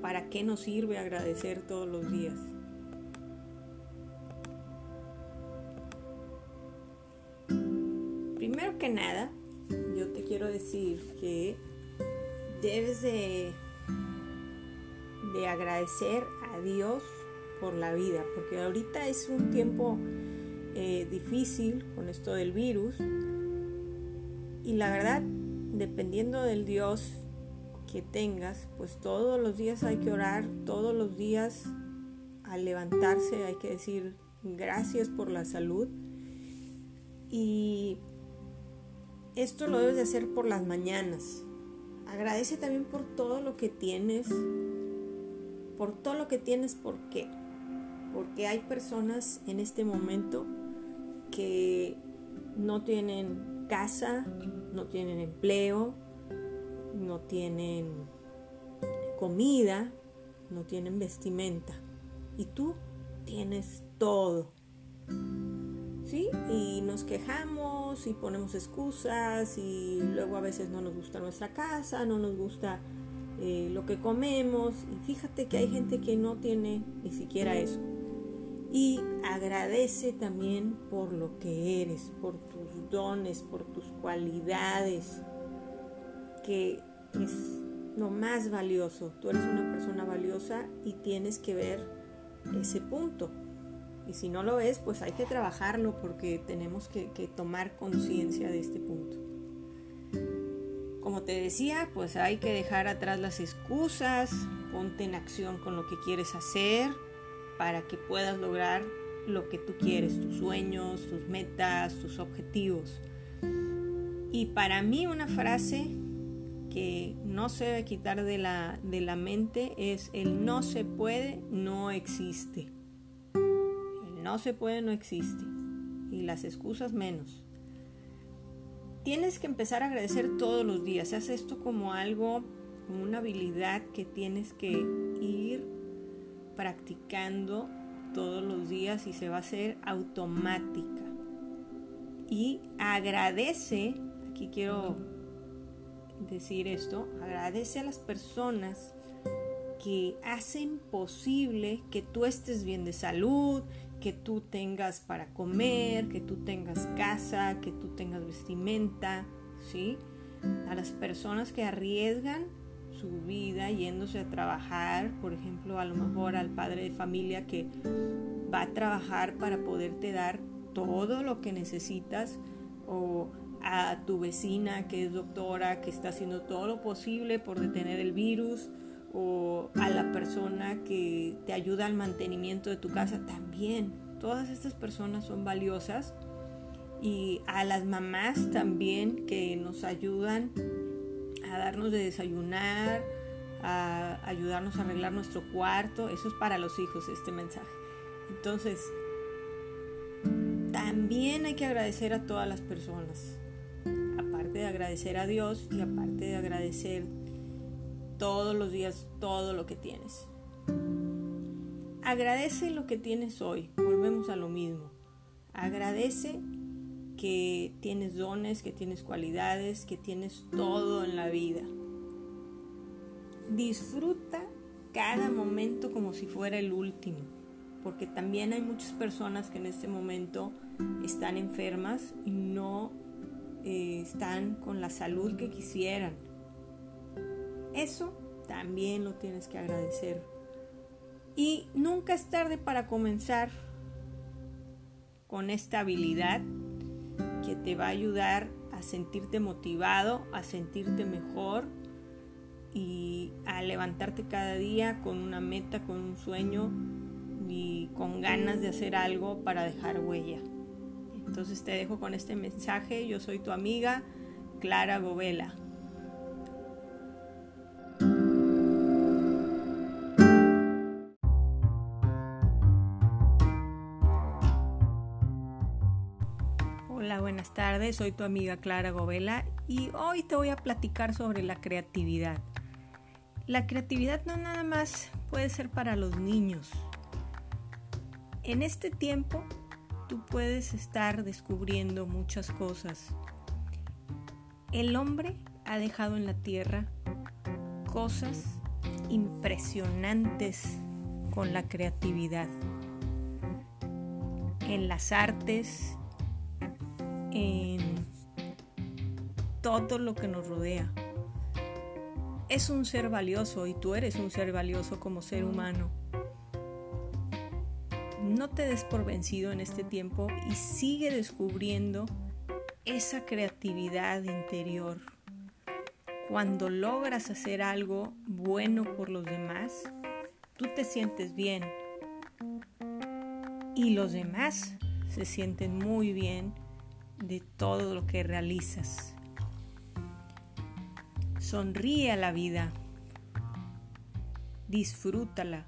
S1: ¿Para qué nos sirve agradecer todos los días? Primero que nada, yo te quiero decir que debes de, de agradecer a Dios por la vida, porque ahorita es un tiempo eh, difícil con esto del virus y la verdad, dependiendo del Dios que tengas, pues todos los días hay que orar, todos los días al levantarse hay que decir gracias por la salud y esto lo debes de hacer por las mañanas. Agradece también por todo lo que tienes. Por todo lo que tienes, ¿por qué? Porque hay personas en este momento que no tienen casa, no tienen empleo, no tienen comida, no tienen vestimenta. Y tú tienes todo. ¿Sí? Y nos quejamos y ponemos excusas y luego a veces no nos gusta nuestra casa, no nos gusta eh, lo que comemos y fíjate que hay gente que no tiene ni siquiera eso. Y agradece también por lo que eres, por tus dones, por tus cualidades, que es lo más valioso. Tú eres una persona valiosa y tienes que ver ese punto. Y si no lo ves, pues hay que trabajarlo porque tenemos que, tomar conciencia de este punto. Como te decía, pues hay que dejar atrás las excusas, ponte en acción con lo que quieres hacer para que puedas lograr lo que tú quieres, tus sueños, tus metas, tus objetivos. Y para mí una frase que no se debe quitar de la, de la mente es el no se puede, no existe no se puede no existe. Y las excusas menos. Tienes que empezar a agradecer todos los días. Haz esto como algo, como una habilidad que tienes que ir practicando todos los días y se va a hacer automática. Y agradece, aquí quiero decir esto, agradece a las personas que hacen posible que tú estés bien de salud, que tú tengas para comer, que tú tengas casa, que tú tengas vestimenta, ¿sí? A las personas que arriesgan su vida yéndose a trabajar, por ejemplo, a lo mejor al padre de familia que va a trabajar para poderte dar todo lo que necesitas o a tu vecina que es doctora, que está haciendo todo lo posible por detener el virus, o a la persona que te ayuda al mantenimiento de tu casa también. Todas estas personas son valiosas y a las mamás también que nos ayudan a darnos de desayunar, a ayudarnos a arreglar nuestro cuarto. Eso es para los hijos este mensaje. Entonces, también hay que agradecer a todas las personas. Aparte de agradecer a Dios y aparte de agradecer todos los días todo lo que tienes. Agradece lo que tienes hoy. Volvemos a lo mismo. Agradece que tienes dones, que tienes cualidades, que tienes todo en la vida. Disfruta cada momento como si fuera el último, porque también hay muchas personas que en este momento están enfermas y no eh, están con la salud que quisieran eso también lo tienes que agradecer. Y nunca es tarde para comenzar con esta habilidad que te va a ayudar a sentirte motivado, a sentirte mejor y a levantarte cada día con una meta, con un sueño y con ganas de hacer algo para dejar huella. Entonces te dejo con este mensaje. Yo soy tu amiga Clara Govela. Buenas tardes, soy tu amiga Clara Govela y hoy te voy a platicar sobre la creatividad. La creatividad no nada más puede ser para los niños. En este tiempo tú puedes estar descubriendo muchas cosas. El hombre ha dejado en la tierra cosas impresionantes con la creatividad. En las artes, en todo lo que nos rodea. Es un ser valioso y tú eres un ser valioso como ser humano. No te des por vencido en este tiempo y sigue descubriendo esa creatividad interior. Cuando logras hacer algo bueno por los demás, tú te sientes bien y los demás se sienten muy bien de todo lo que realizas. Sonríe a la vida, disfrútala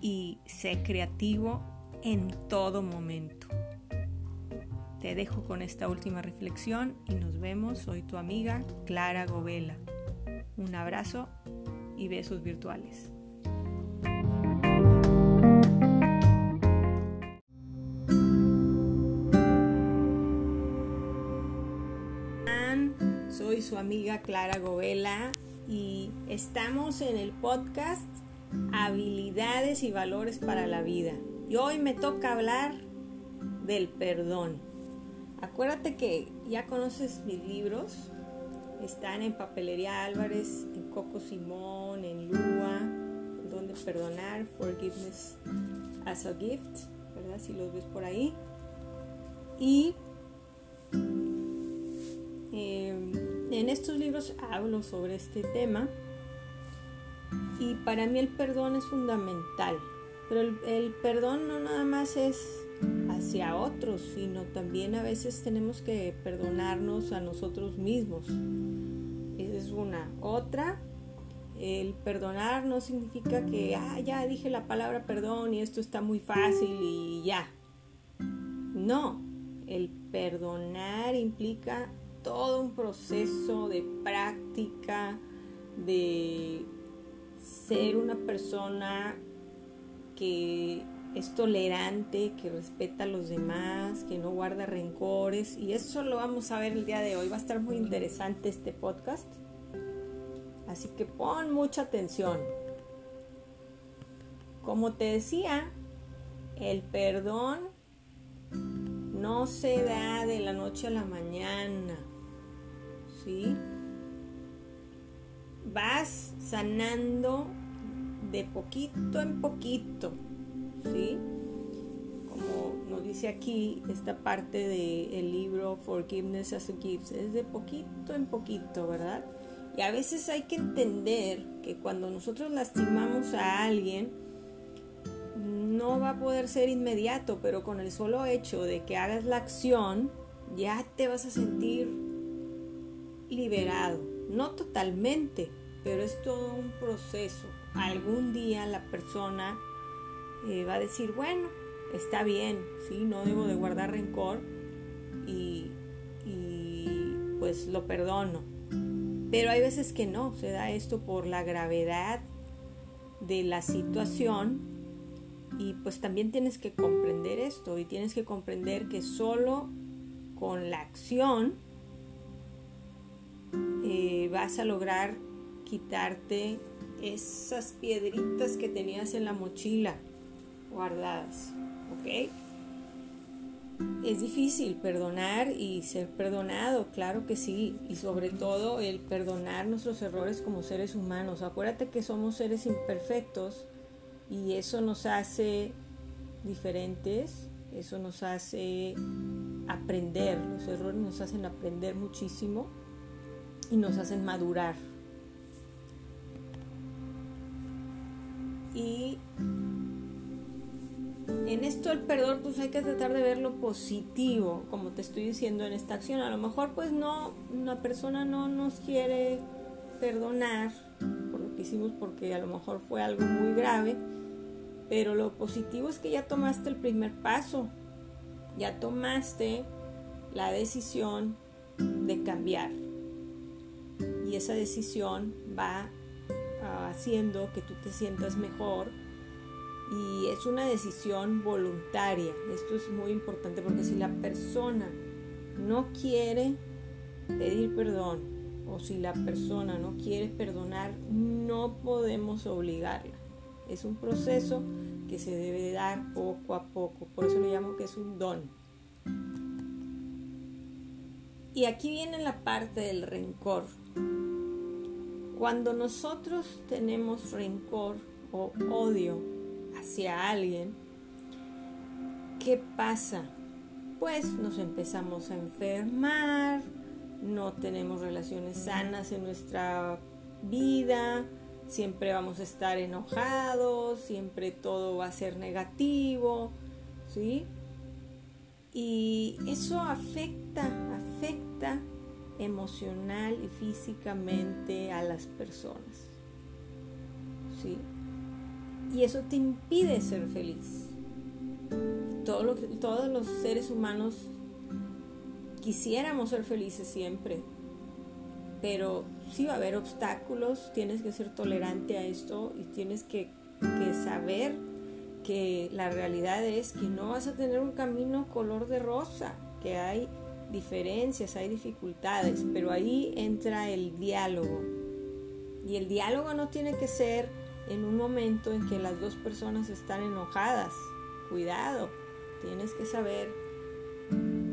S1: y sé creativo en todo momento. Te dejo con esta última reflexión y nos vemos. Soy tu amiga Clara Govela. Un abrazo y besos virtuales. Su amiga Clara Govela y estamos en el podcast Habilidades y Valores para la Vida. Y hoy me toca hablar del perdón. Acuérdate que ya conoces mis libros, están en Papelería Álvarez, en Coco Simón, en Lua, donde perdonar, Forgiveness as a Gift, ¿verdad? Si los ves por ahí. Y en estos libros hablo sobre este tema y para mí el perdón es fundamental. Pero el, perdón no nada más es hacia otros, sino también a veces tenemos que perdonarnos a nosotros mismos. Esa es una. Otra, el perdonar no significa que, ah, ya dije la palabra perdón y esto está muy fácil y ya. No, el perdonar implica todo un proceso de práctica, de ser una persona que es tolerante, que respeta a los demás, que no guarda rencores. Y eso lo vamos a ver el día de hoy. Va a estar muy interesante este podcast. Así que pon mucha atención. Como te decía, el perdón no se da de la noche a la mañana. ¿Sí? Vas sanando de poquito en poquito. ¿Sí? Como nos dice aquí esta parte del libro Forgiveness as a Gift, es de poquito en poquito, ¿verdad? Y a veces hay que entender que cuando nosotros lastimamos a alguien, no va a poder ser inmediato, pero con el solo hecho de que hagas la acción, ya te vas a sentir liberado. No totalmente, pero es todo un proceso. Algún día la persona eh, va a decir, bueno, está bien, sí, no debo de guardar rencor y, y pues lo perdono. Pero hay veces que no, se da esto por la gravedad de la situación y pues también tienes que comprender esto y tienes que comprender que solo con la acción eh, vas a lograr quitarte esas piedritas que tenías en la mochila guardadas, ¿ok? Es difícil perdonar y ser perdonado, claro que sí, y sobre todo el perdonar nuestros errores como seres humanos. Acuérdate que somos seres imperfectos y eso nos hace diferentes, eso nos hace aprender, los errores nos hacen aprender muchísimo y nos hacen madurar. Y en esto el perdón pues hay que tratar de ver lo positivo, como te estoy diciendo en esta acción. A lo mejor pues no, una persona no nos quiere perdonar por lo que hicimos porque a lo mejor fue algo muy grave pero lo positivo es que ya tomaste el primer paso, ya tomaste la decisión de cambiar. Y esa decisión va haciendo que tú te sientas mejor y es una decisión voluntaria. Esto es muy importante porque si la persona no quiere pedir perdón o si la persona no quiere perdonar, no podemos obligarla. Es un proceso que se debe dar poco a poco. Por eso le llamo que es un don. Y aquí viene la parte del rencor. Cuando nosotros tenemos rencor o odio hacia alguien, ¿qué pasa? Pues nos empezamos a enfermar, no tenemos relaciones sanas en nuestra vida, siempre vamos a estar enojados, siempre todo va a ser negativo, ¿sí? Y eso afecta, afecta emocional y físicamente a las personas, ¿sí? Y eso te impide ser feliz. todos los seres humanos quisiéramos ser felices siempre, pero sí va a haber obstáculos, tienes que ser tolerante a esto y tienes que, saber que la realidad es que no vas a tener un camino color de rosa, que hay diferencias, hay dificultades, pero ahí entra el diálogo. Y el diálogo no tiene que ser en un momento en que las dos personas están enojadas. Cuidado, tienes que saber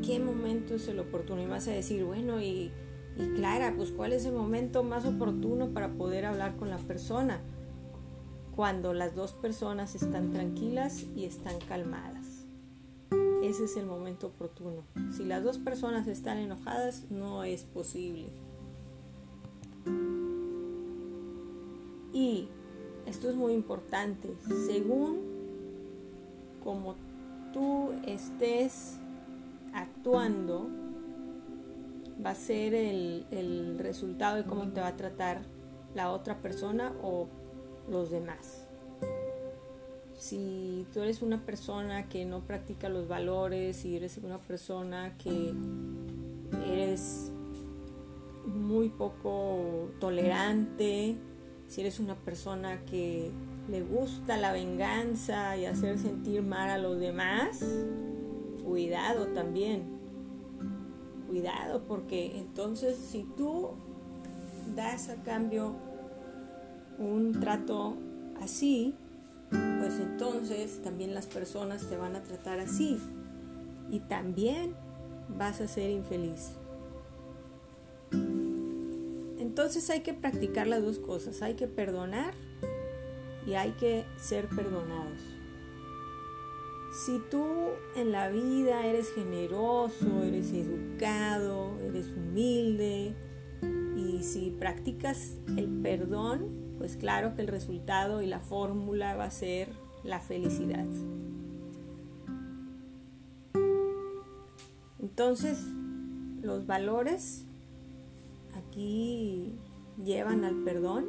S1: qué momento es el oportuno y vas a decir, bueno, y y Clara, pues cuál es el momento más oportuno para poder hablar con la persona. Cuando las dos personas están tranquilas y están calmadas. Ese es el momento oportuno. Si las dos personas están enojadas, no es posible. Y esto es muy importante. Según como tú estés actuando, va a ser el, resultado de cómo te va a tratar la otra persona o los demás. Si tú eres una persona que no practica los valores, si eres una persona que eres muy poco tolerante, si eres una persona que le gusta la venganza y hacer sentir mal a los demás, cuidado también. Cuidado porque entonces si tú das a cambio un trato así, pues entonces también las personas te van a tratar así y también vas a ser infeliz. Entonces hay que practicar las dos cosas, hay que perdonar y hay que ser perdonados. Si tú en la vida eres generoso, eres educado, eres humilde y si practicas el perdón, pues claro que el resultado y la fórmula va a ser la felicidad. Entonces, los valores aquí llevan al perdón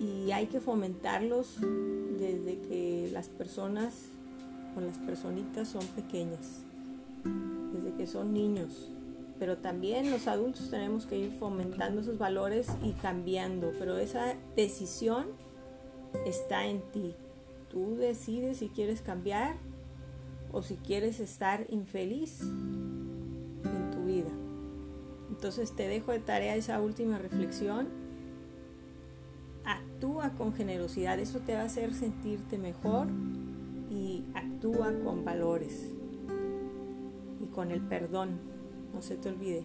S1: y hay que fomentarlos desde que las personas o las personitas son pequeñas, desde que son niños. Pero también los adultos tenemos que ir fomentando esos valores y cambiando, pero esa decisión está en ti. Tú decides si quieres cambiar o si quieres estar infeliz en tu vida. Entonces te dejo de tarea esa última reflexión. Actúa con generosidad, eso te va a hacer sentirte mejor y actúa con valores y con el perdón, no se te olvide.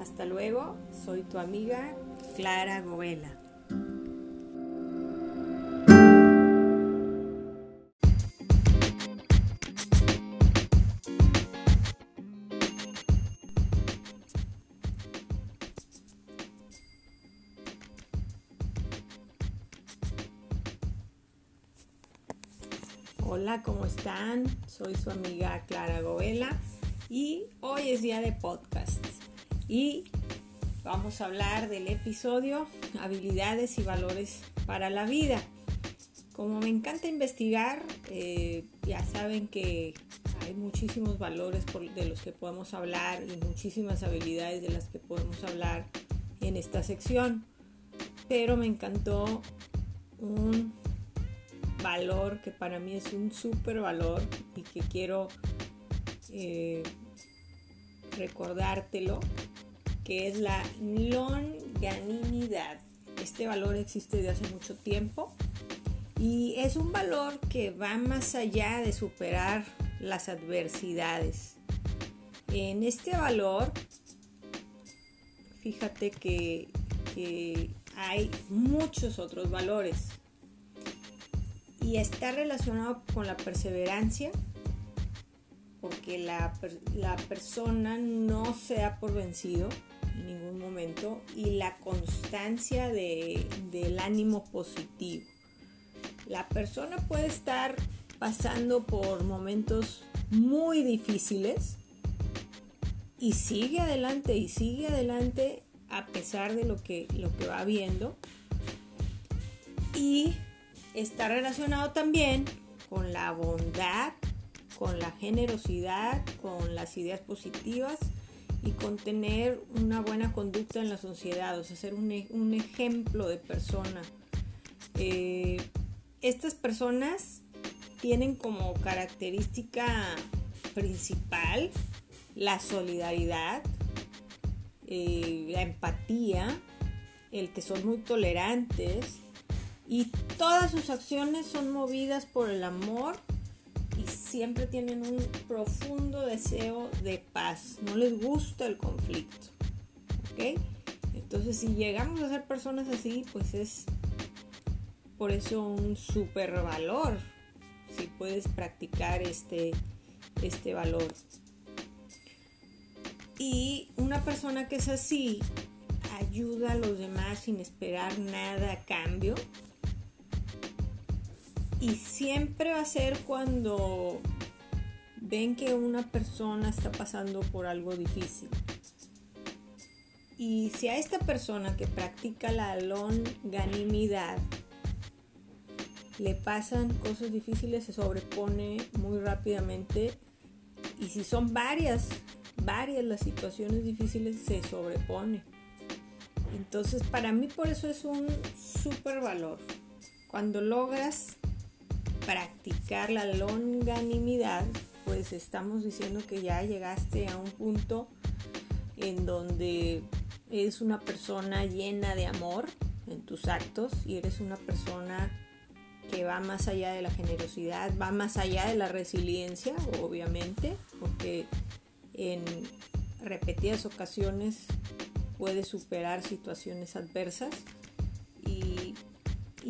S1: Hasta luego, soy tu amiga Clara Govela. Hola, ¿cómo están? Soy su amiga Clara Govela y hoy es día de podcast y vamos a hablar del episodio habilidades y valores para la vida. Como me encanta investigar, eh, ya saben que hay muchísimos valores de los que podemos hablar y muchísimas habilidades de las que podemos hablar en esta sección, pero me encantó un valor que para mí es un súper valor y que quiero eh, recordártelo, que es la longanimidad. Este valor existe desde hace mucho tiempo y es un valor que va más allá de superar las adversidades. En este valor, fíjate que, que hay muchos otros valores y está relacionado con la perseverancia, porque la, persona no se ha por vencido en ningún momento, y la constancia del ánimo positivo. La persona puede estar pasando por momentos muy difíciles y sigue adelante y sigue adelante a pesar de lo que, lo que va viendo. Y está relacionado también con la bondad, con la generosidad, con las ideas positivas y con tener una buena conducta en la sociedad, o sea, ser un, e, ejemplo de persona. Eh, estas personas tienen como característica principal la solidaridad, eh, la empatía, el que son muy tolerantes, y todas sus acciones son movidas por el amor siempre tienen un profundo deseo de paz. No les gusta el conflicto. ¿Ok? Entonces si llegamos a ser personas así, pues es por eso un super valor. Si puedes practicar este, este valor. Y una persona que es así ayuda a los demás sin esperar nada a cambio y siempre va a ser cuando ven que una persona está pasando por algo difícil. Y si a esta persona que practica la longanimidad le pasan cosas difíciles, se sobrepone muy rápidamente. Y si son varias, varias las situaciones difíciles, se sobrepone. Entonces, para mí por eso es un súper valor. Cuando logras practicar la longanimidad, pues estamos diciendo que ya llegaste a un punto en donde eres una persona llena de amor en tus actos y eres una persona que va más allá de la generosidad, va más allá de la resiliencia, obviamente, porque en repetidas ocasiones puede superar situaciones adversas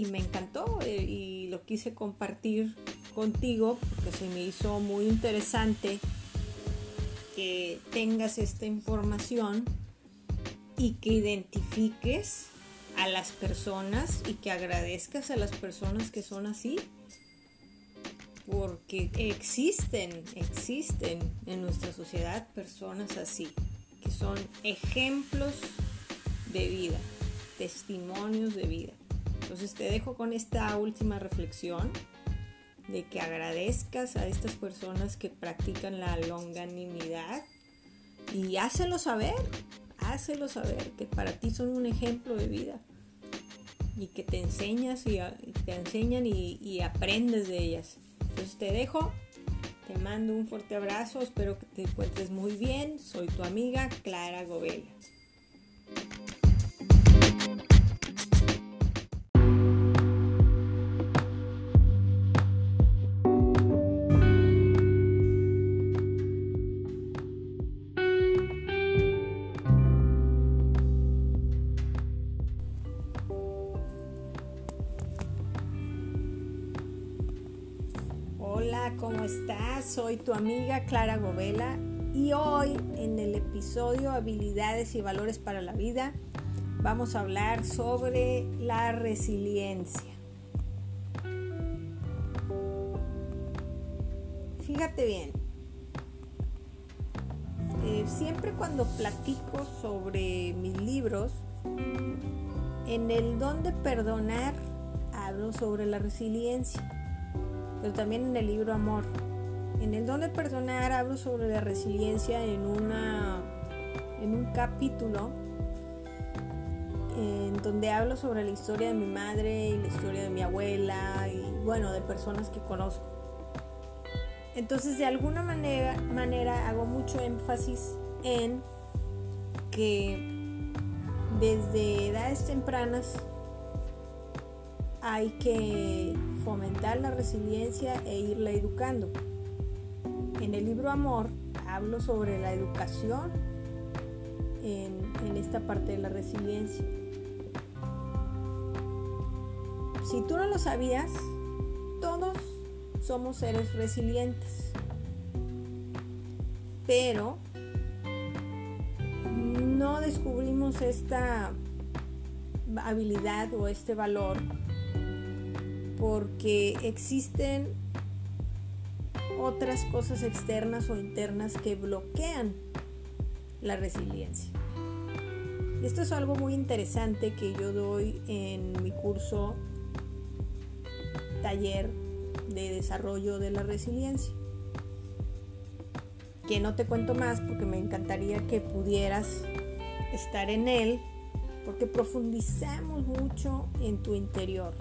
S1: me encantó eh, y lo quise compartir contigo porque se me hizo muy interesante que tengas esta información y que identifiques a las personas y que agradezcas a las personas que son así. Porque existen, existen en nuestra sociedad personas así, que son ejemplos de vida, testimonios de vida. Entonces te dejo con esta última reflexión de que agradezcas a estas personas que practican la longanimidad y hácelo saber, hácelo saber que para ti son un ejemplo de vida y que te enseñas y te enseñan y, aprendes de ellas. Entonces te dejo, te mando un fuerte abrazo, espero que te encuentres muy bien. Soy tu amiga Clara Gobela. ¿cómo estás? Soy tu amiga Clara Govela y hoy en el episodio Habilidades y Valores para la Vida vamos a hablar sobre la resiliencia. Fíjate bien, eh, siempre cuando platico sobre mis libros, en el don de perdonar hablo sobre la resiliencia pero también en el libro Amor. En el don de perdonar hablo sobre la resiliencia en, una, en un capítulo en donde hablo sobre la historia de mi madre y la historia de mi abuela y bueno, de personas que conozco. Entonces de alguna manera, manera hago mucho énfasis en que desde edades tempranas hay que fomentar la resiliencia e irla educando. En el libro Amor hablo sobre la educación en, esta parte de la resiliencia. Si tú no lo sabías, todos somos seres resilientes. Pero no descubrimos esta habilidad o este valor porque existen otras cosas externas o internas que bloquean la resiliencia. Esto es algo muy interesante que yo doy en mi curso taller de desarrollo de la resiliencia. Que no te cuento más porque me encantaría que pudieras estar en él porque profundizamos mucho en tu interior.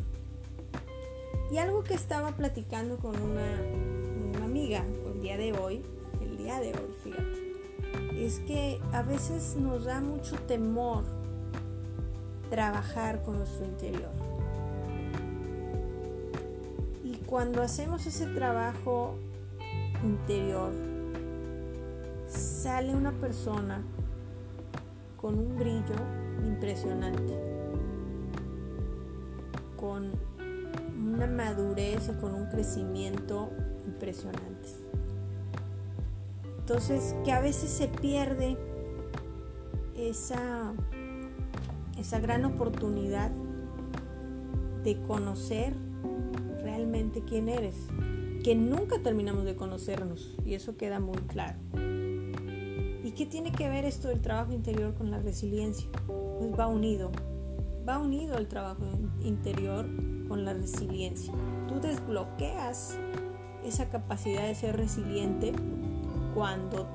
S1: Y algo que estaba platicando con una, amiga el día de hoy, el día de hoy, fíjate, es que a veces nos da mucho temor trabajar con nuestro interior. Y cuando hacemos ese trabajo interior, sale una persona con un brillo impresionante, con una madurez y con un crecimiento impresionante. Entonces, que a veces se pierde esa, esa gran oportunidad de conocer realmente quién eres, que nunca terminamos de conocernos y eso queda muy claro. ¿Y qué tiene que ver esto del trabajo interior con la resiliencia? Pues va unido, va unido el trabajo interior con la resiliencia. Tú desbloqueas esa capacidad de ser resiliente cuando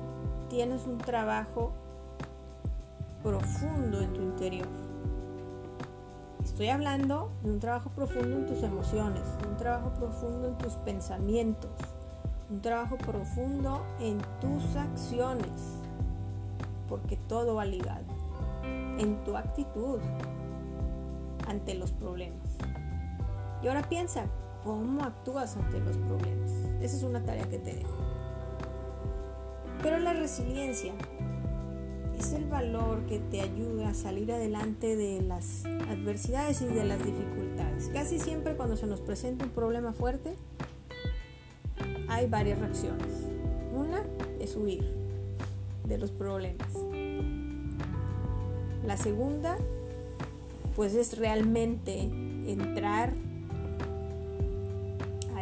S1: tienes un trabajo profundo en tu interior. estoy hablando de un trabajo profundo en tus emociones, un trabajo profundo en tus pensamientos, un trabajo profundo en tus acciones, porque todo va ligado, en tu actitud ante los problemas. Y ahora piensa, ¿cómo actúas ante los problemas? Esa es una tarea que te dejo. Pero la resiliencia es el valor que te ayuda a salir adelante de las adversidades y de las dificultades. Casi siempre cuando se nos presenta un problema fuerte, hay varias reacciones. Una es huir de los problemas. La segunda, pues es realmente entrar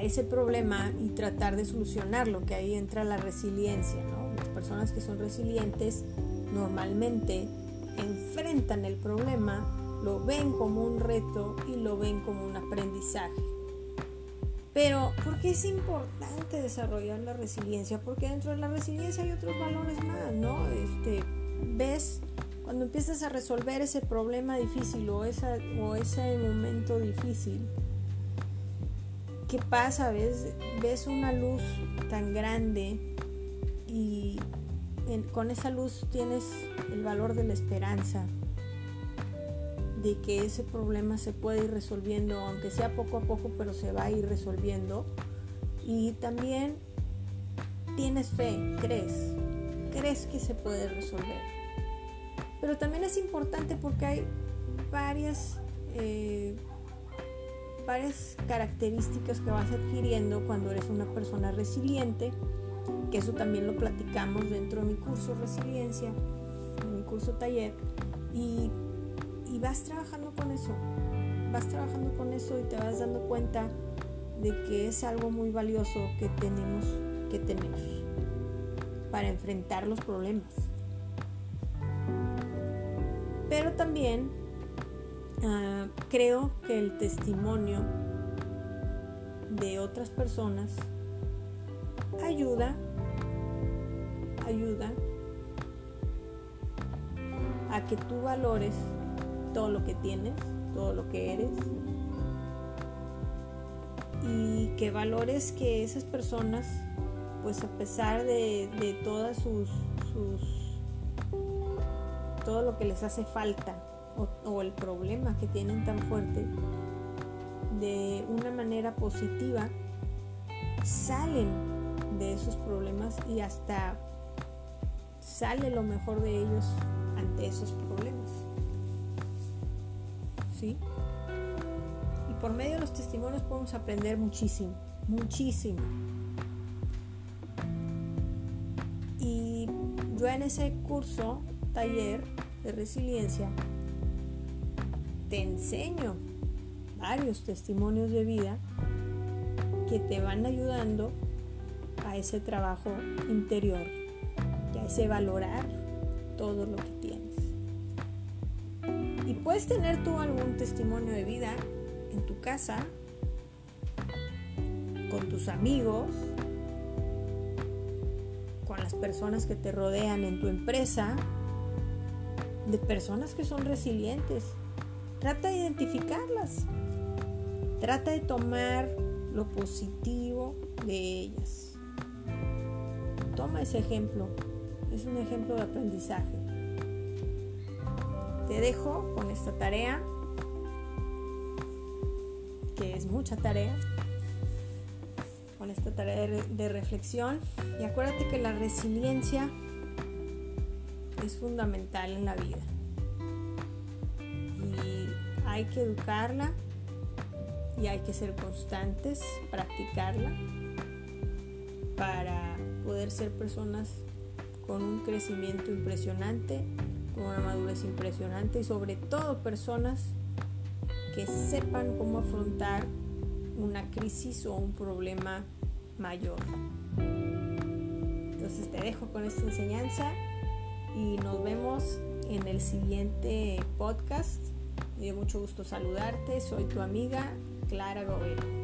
S1: ese problema y tratar de solucionarlo, que ahí entra la resiliencia. Las personas que son resilientes normalmente enfrentan el problema, lo ven como un reto y lo ven como un aprendizaje. Pero, ¿por qué es importante desarrollar la resiliencia? Porque dentro de la resiliencia hay otros valores más, ¿no? Este, ves cuando empiezas a resolver ese problema difícil o, esa, o ese momento difícil, ¿qué pasa? ¿Ves, ves una luz tan grande y con esa luz tienes el valor de la esperanza, de que ese problema se puede ir resolviendo, aunque sea poco a poco, pero se va a ir resolviendo. Y también tienes fe, crees, crees que se puede resolver. Pero también es importante porque hay varias, eh, varias características que vas adquiriendo cuando eres una persona resiliente, que eso también lo platicamos dentro de mi curso Resiliencia, en mi curso taller, y y vas trabajando con eso, vas trabajando con eso y te vas dando cuenta de que es algo muy valioso que tenemos que tener para enfrentar los problemas. Pero también ah, creo que el testimonio de otras personas ayuda, ayuda a que tú valores todo lo que tienes, todo lo que eres. Y que valores que esas personas, pues a pesar de, todas sus, todo lo que les hace falta o, el problema que tienen tan fuerte, de una manera positiva, salen de esos problemas y hasta sale lo mejor de ellos ante esos problemas. Y por medio de los testimonios podemos aprender muchísimo, muchísimo. Y yo en ese curso, taller de resiliencia, te enseño varios testimonios de vida que te van ayudando a ese trabajo interior y a ese valorar todo lo que tienes. Y puedes tener tú algún testimonio de vida en tu casa, con tus amigos, con las personas que te rodean en tu empresa, de personas que son resilientes. Trata de identificarlas. Trata de tomar lo positivo de ellas. Toma ese ejemplo. Es un ejemplo de aprendizaje te dejo con esta tarea, que es mucha tarea, con esta tarea de, reflexión. Y acuérdate que la resiliencia es fundamental en la vida. Hay que educarla y hay que ser constantes, practicarla para poder ser personas con un crecimiento impresionante con una madurez impresionante y sobre todo personas que sepan cómo afrontar una crisis o un problema mayor. Entonces te dejo con esta enseñanza y nos vemos en el siguiente podcast. Me dio mucho gusto saludarte. Soy tu amiga Clara Gobero.